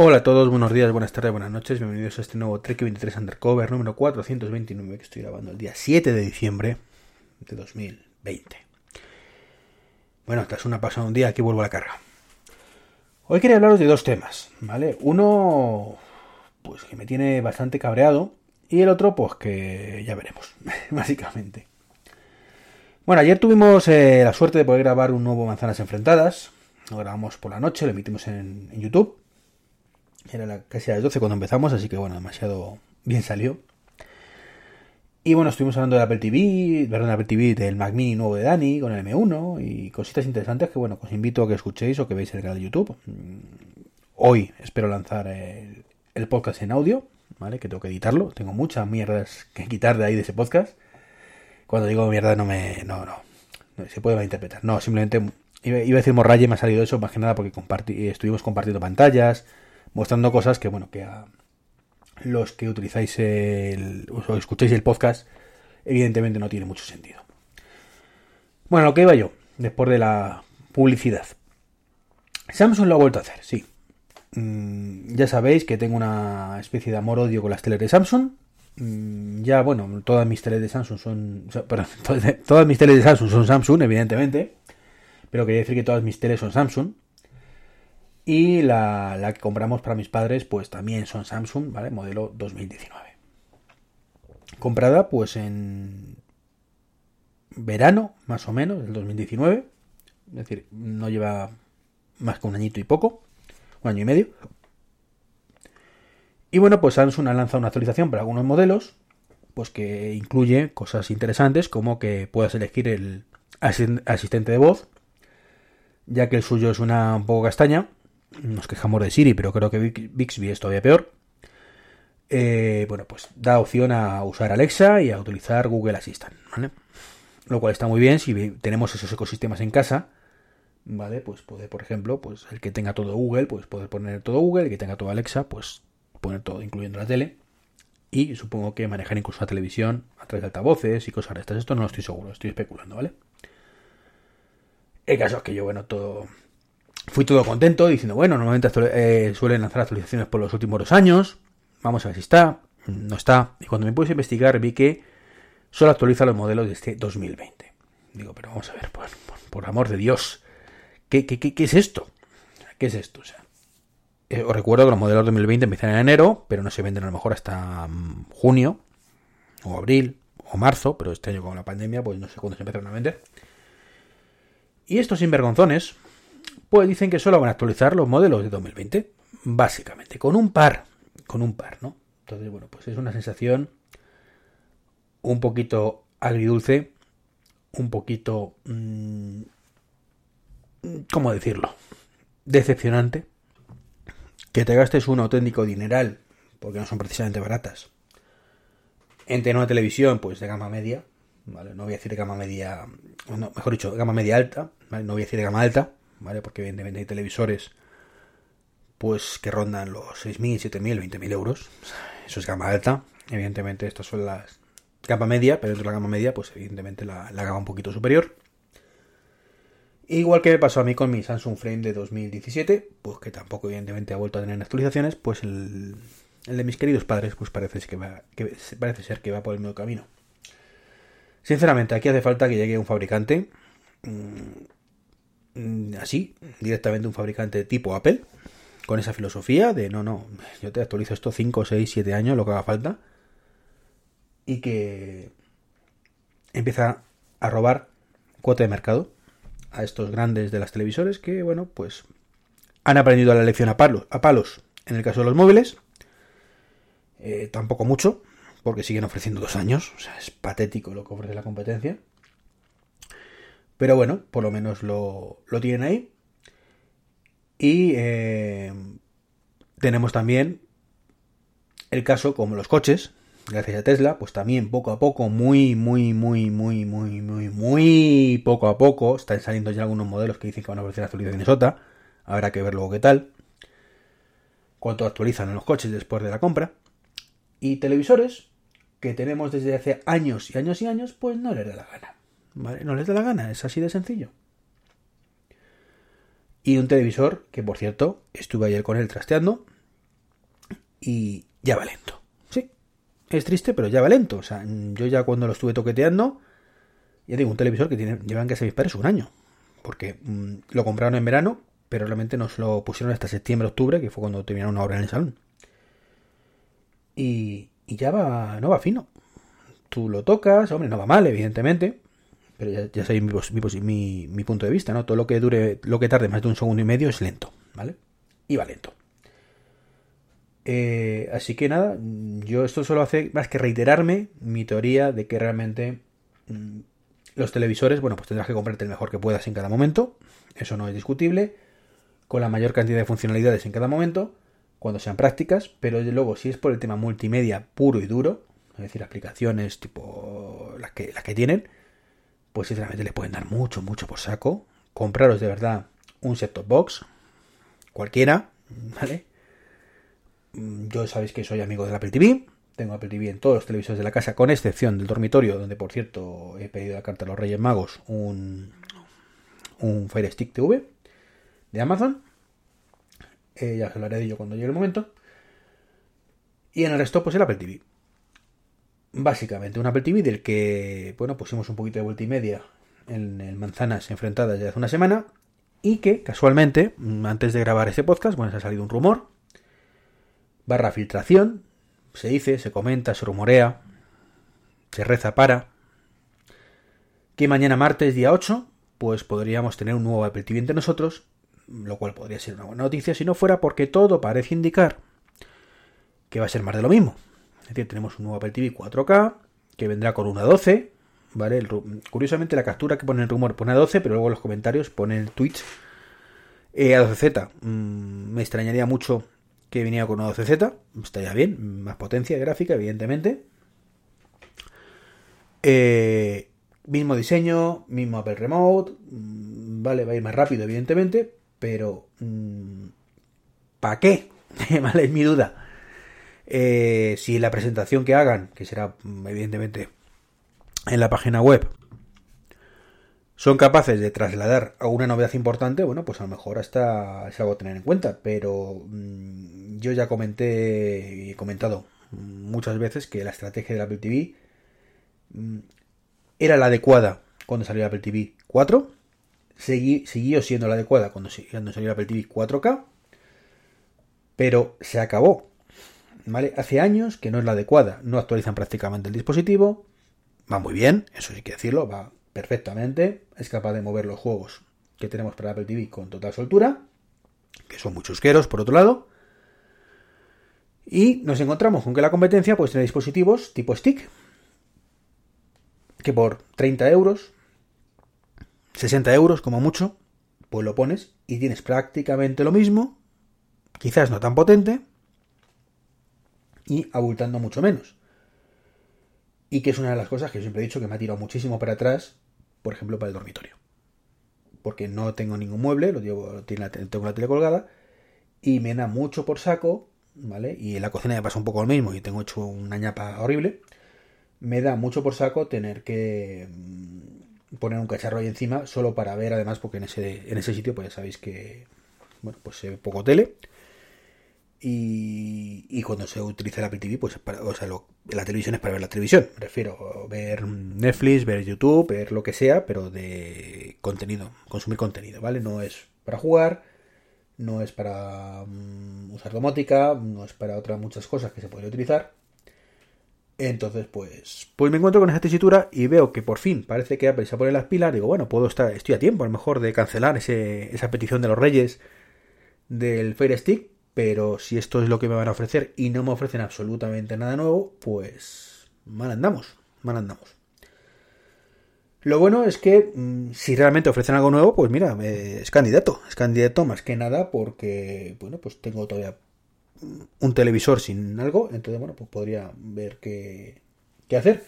Hola a todos, buenos días, buenas tardes, buenas noches, bienvenidos a este nuevo Trek 23 Undercover número 429 que estoy grabando el día 7 de diciembre de 2020. Bueno, tras una pasada un día, aquí vuelvo a la carga. Hoy quería hablaros de dos temas, ¿vale? Uno, pues que me tiene bastante cabreado, y el otro, pues que ya veremos, básicamente. Bueno, ayer tuvimos eh, la suerte de poder grabar un nuevo Manzanas Enfrentadas. Lo grabamos por la noche, lo emitimos en YouTube. Era casi a las 12 cuando empezamos, así que bueno, demasiado bien salió. Y bueno, estuvimos hablando del Apple TV, perdón, Apple TV, del Mac Mini nuevo de Dani, con el M1 y cositas interesantes que bueno, os invito a que escuchéis o que veáis el canal de YouTube. Mm, hoy espero lanzar el, podcast en audio, ¿vale? Que tengo que editarlo. Tengo muchas mierdas que quitar de ahí de ese podcast. Cuando digo mierda no me... no, no, se puede malinterpretar. No, simplemente iba, a decir morralle, me ha salido eso más que nada porque compartí, estuvimos compartiendo pantallas, mostrando cosas que, bueno, que a los que utilizáis el, o escucháis el podcast, evidentemente no tiene mucho sentido. Bueno, lo que iba yo, después de la publicidad. Samsung lo ha vuelto a hacer, sí. Mm, ya sabéis que tengo una especie de amor-odio con las teles de Samsung. Mm, ya, bueno, todas mis teles de Samsung son. Todas mis teles de Samsung son Samsung, evidentemente. Pero quería decir que todas mis teles son Samsung. Y la, que compramos para mis padres, pues también son Samsung, ¿vale? Modelo 2019. Comprada, pues en verano, más o menos, del 2019. Es decir, no lleva más que un añito y poco. Un año y medio. Y bueno, pues Samsung ha lanzado una actualización para algunos modelos, pues que incluye cosas interesantes como que puedas elegir el asistente de voz, ya que el suyo es una un poco castaña nos quejamos de Siri, pero creo que Bixby es todavía peor. Eh, bueno, pues da opción a usar Alexa y a utilizar Google Assistant, ¿vale? Lo cual está muy bien si tenemos esos ecosistemas en casa, ¿vale? Pues poder, por ejemplo, pues el que tenga todo Google, pues poder poner todo Google, el que tenga todo Alexa, pues poner todo, incluyendo la tele. Y supongo que manejar incluso la televisión a través de altavoces y cosas de estas. Esto no lo estoy seguro, estoy especulando, ¿vale? El caso es que yo, bueno, todo, fui todo contento diciendo, bueno, normalmente eh, suelen lanzar actualizaciones por los últimos dos años, vamos a ver si está, no está. Y cuando me puse a investigar vi que solo actualiza los modelos de este 2020. Digo, pero vamos a ver, por, por, amor de Dios, ¿qué, qué, qué, qué es esto? ¿Qué es esto? O sea, eh, os recuerdo que los modelos 2020 empiezan en enero, pero no se venden a lo mejor hasta um, junio, o abril, o marzo, pero este año con la pandemia, pues no sé cuándo se empezaron a vender. Y estos sinvergonzones, pues dicen que solo van a actualizar los modelos de 2020, básicamente, con un par, con un par, ¿no? Entonces, bueno, pues es una sensación un poquito agridulce, un poquito, mmm, ¿cómo decirlo? Decepcionante. Que te gastes un auténtico dineral, porque no son precisamente baratas, en tener una televisión, pues de gama media, ¿vale? No voy a decir de gama media, mejor dicho, gama media alta, ¿vale? No voy a decir de gama alta, ¿vale? Porque evidentemente hay televisores pues que rondan los 6.000, 7.000, 20.000 euros. Eso es gama alta. Evidentemente estas son las gama media, pero dentro de la gama media pues evidentemente la, la gama un poquito superior. Igual que me pasó a mí con mi Samsung Frame de 2017, pues que tampoco evidentemente ha vuelto a tener actualizaciones, pues el, el de mis queridos padres pues parece, que va, que parece ser que va por el mismo camino. Sinceramente, aquí hace falta que llegue un fabricante mmm, así, directamente un fabricante tipo Apple, con esa filosofía de no, no, yo te actualizo esto 5, 6, 7 años, lo que haga falta, y que empieza a robar cuota de mercado a estos grandes de las televisores que, bueno, pues han aprendido la lección a palos, a palos en el caso de los móviles, eh, tampoco mucho, porque siguen ofreciendo dos años, o sea, es patético lo que ofrece la competencia. Pero bueno, por lo menos lo, lo tienen ahí. Y eh, tenemos también el caso como los coches, gracias a Tesla, pues también poco a poco, muy, muy, muy, muy, muy, muy, muy poco a poco, están saliendo ya algunos modelos que dicen que van a ofrecer actualizaciones OTA. Habrá que ver luego qué tal. Cuánto actualizan en los coches después de la compra. Y televisores que tenemos desde hace años y años y años, pues no les da la gana. ¿Vale? No les da la gana, es así de sencillo. Y un televisor que, por cierto, estuve ayer con él trasteando, y ya va lento. Sí, es triste, pero ya va lento. O sea, yo ya cuando lo estuve toqueteando, ya digo, un televisor que llevan que ser mis padres un año. Porque mm, lo compraron en verano, pero realmente nos lo pusieron hasta septiembre, octubre, que fue cuando terminaron una obra en el salón. Y, y ya va, no va fino. Tú lo tocas, hombre, no va mal, evidentemente, pero ya, ya sabéis mi, mi, punto de vista, ¿no? Todo lo que dure, lo que tarde más de un segundo y medio es lento, ¿vale? Y va lento. Eh, así que nada, yo esto solo hace más que reiterarme mi teoría de que realmente mm, los televisores, bueno, pues tendrás que comprarte el mejor que puedas en cada momento, eso no es discutible, con la mayor cantidad de funcionalidades en cada momento, cuando sean prácticas, pero luego si es por el tema multimedia puro y duro, es decir, aplicaciones tipo las que, las que tienen, pues sinceramente les pueden dar mucho, mucho por saco. Compraros de verdad un set-top box, cualquiera, ¿vale? Mm, yo sabéis que soy amigo del Apple TV. Tengo Apple TV en todos los televisores de la casa, con excepción del dormitorio, donde por cierto he pedido la carta a los Reyes Magos un, un Fire Stick TV de Amazon. Eh, ya os hablaré de ello cuando llegue el momento. Y en el resto, pues el Apple TV. Básicamente, un Apple TV del que, bueno, pusimos un poquito de vuelta y media en, en manzanas enfrentadas ya hace una semana. Y que, casualmente, antes de grabar ese podcast, bueno, se ha salido un rumor barra filtración, se dice, se comenta, se rumorea, se reza para que mañana martes día 8 pues podríamos tener un nuevo Apple TV entre nosotros, lo cual podría ser una buena noticia si no fuera porque todo parece indicar que va a ser más de lo mismo. Es decir, tenemos un nuevo Apple TV 4K que vendrá con una 12, ¿vale? curiosamente la captura que pone el rumor pone a 12, pero luego en los comentarios pone el tweet eh, a 12Z. Mm, me extrañaría mucho que venía con una 12Z, estaría bien, más potencia gráfica, evidentemente. Eh, mismo diseño, mismo Apple Remote, mm, vale, va a ir más rápido, evidentemente, pero mm, ¿para qué? vale, es mi duda. Eh, si la presentación que hagan, que será mm, evidentemente en la página web, son capaces de trasladar a una novedad importante, bueno, pues a lo mejor hasta es algo a tener en cuenta. Pero mm, yo ya comenté y he comentado muchas veces que la estrategia del Apple TV mm, era la adecuada cuando salió Apple TV 4. siguió siendo la adecuada cuando, cuando salió Apple TV 4K. Pero se acabó. Hace años que no es la adecuada. No actualizan prácticamente el dispositivo. Va muy bien, eso sí que decirlo, va perfectamente, es capaz de mover los juegos que tenemos para Apple TV con total soltura, que son muy chusqueros por otro lado. Y nos encontramos con que la competencia pues tiene dispositivos tipo stick, que por 30 euros, 60 euros como mucho, pues lo pones y tienes prácticamente lo mismo, quizás no tan potente, y abultando mucho menos. Y que es una de las cosas que siempre he dicho que me ha tirado muchísimo para atrás por ejemplo, para el dormitorio. Porque no tengo ningún mueble, lo llevo, tengo la tele colgada y me da mucho por saco, ¿vale? Y en la cocina me pasa un poco lo mismo y tengo hecho una ñapa horrible. Me da mucho por saco tener que mm, poner un cacharro ahí encima solo para ver, además, porque en ese, en ese sitio, pues ya sabéis que, bueno, pues se ve poco tele y, cuando se utiliza el Apple TV, pues para, o sea, la televisión es para ver la televisión. Me refiero ver Netflix, ver YouTube, ver lo que sea, pero de contenido, consumir contenido, ¿vale? No es para jugar, no es para mm, usar domótica, no es para otras muchas cosas que se podría utilizar. Entonces, pues, pues me encuentro con esa tesitura y veo que por fin parece que Apple se pone las pilas. Digo, bueno, puedo estar, estoy a tiempo a lo mejor de cancelar ese, esa petición de los reyes del Fire Stick pero si esto es lo que me van a ofrecer y no me ofrecen absolutamente nada nuevo, pues mal andamos, mal andamos. Lo bueno es que mm, si realmente ofrecen algo nuevo, pues mira, es candidato, es candidato más que nada porque, bueno, pues tengo todavía un televisor sin algo, entonces, bueno, pues podría ver qué, qué hacer,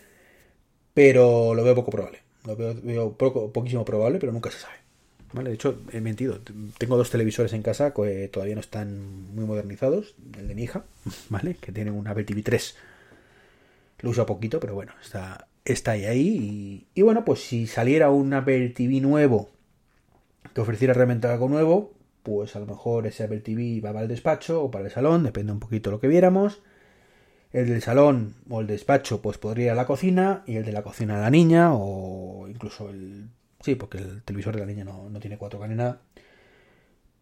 pero lo veo poco probable, lo veo, poquísimo probable, pero nunca se sabe. De hecho, he mentido. Tengo dos televisores en casa que todavía no están muy modernizados. El de mi hija, ¿vale? Que tiene un Apple TV 3. Lo uso poquito, pero bueno, está, está ahí. ahí y, bueno, pues si saliera un Apple TV nuevo que ofreciera realmente algo nuevo, pues a lo mejor ese Apple TV va para el despacho o para el salón, depende un poquito de lo que viéramos. El del salón o el despacho pues podría ir a la cocina y el de la cocina a la niña o incluso el... Sí, porque el televisor de la niña no, no tiene 4K ni nada.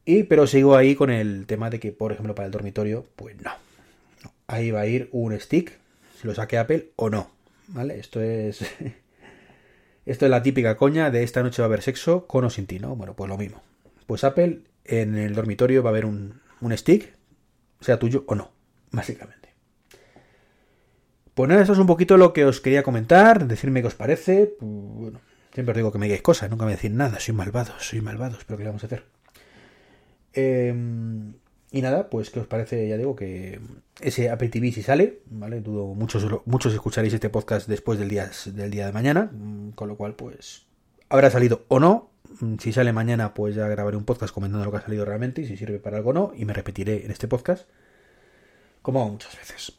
Y, pero sigo ahí con el tema de que, por ejemplo, para el dormitorio, pues no. Ahí va a ir un stick, si lo saque Apple o no. ¿Vale? Esto es. Esto es la típica coña de esta noche va a haber sexo con o sin ti, ¿no? Bueno, pues lo mismo. Pues Apple en el dormitorio va a haber un, un stick, sea tuyo o no, básicamente. Pues nada, esto es un poquito lo que os quería comentar, decirme qué os parece. Pues, bueno, siempre os digo que me digáis cosas, nunca me decís nada, soy malvado, soy malvado, pero ¿qué le vamos a hacer? Em, y nada, pues ¿qué os parece? Ya digo que ese Apple TV si sale, ¿vale? Dudo muchos, muchos escucharéis este podcast después del día, del día de mañana, mm, con lo cual pues habrá salido o no. Mm, si sale mañana pues ya grabaré un podcast comentando lo que ha salido realmente y si sirve para algo o no y me repetiré en este podcast como muchas veces.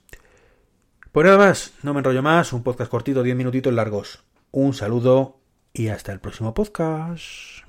Pues nada más, no me enrollo más, un podcast cortito, 10 minutitos largos. Un saludo y hasta el próximo podcast.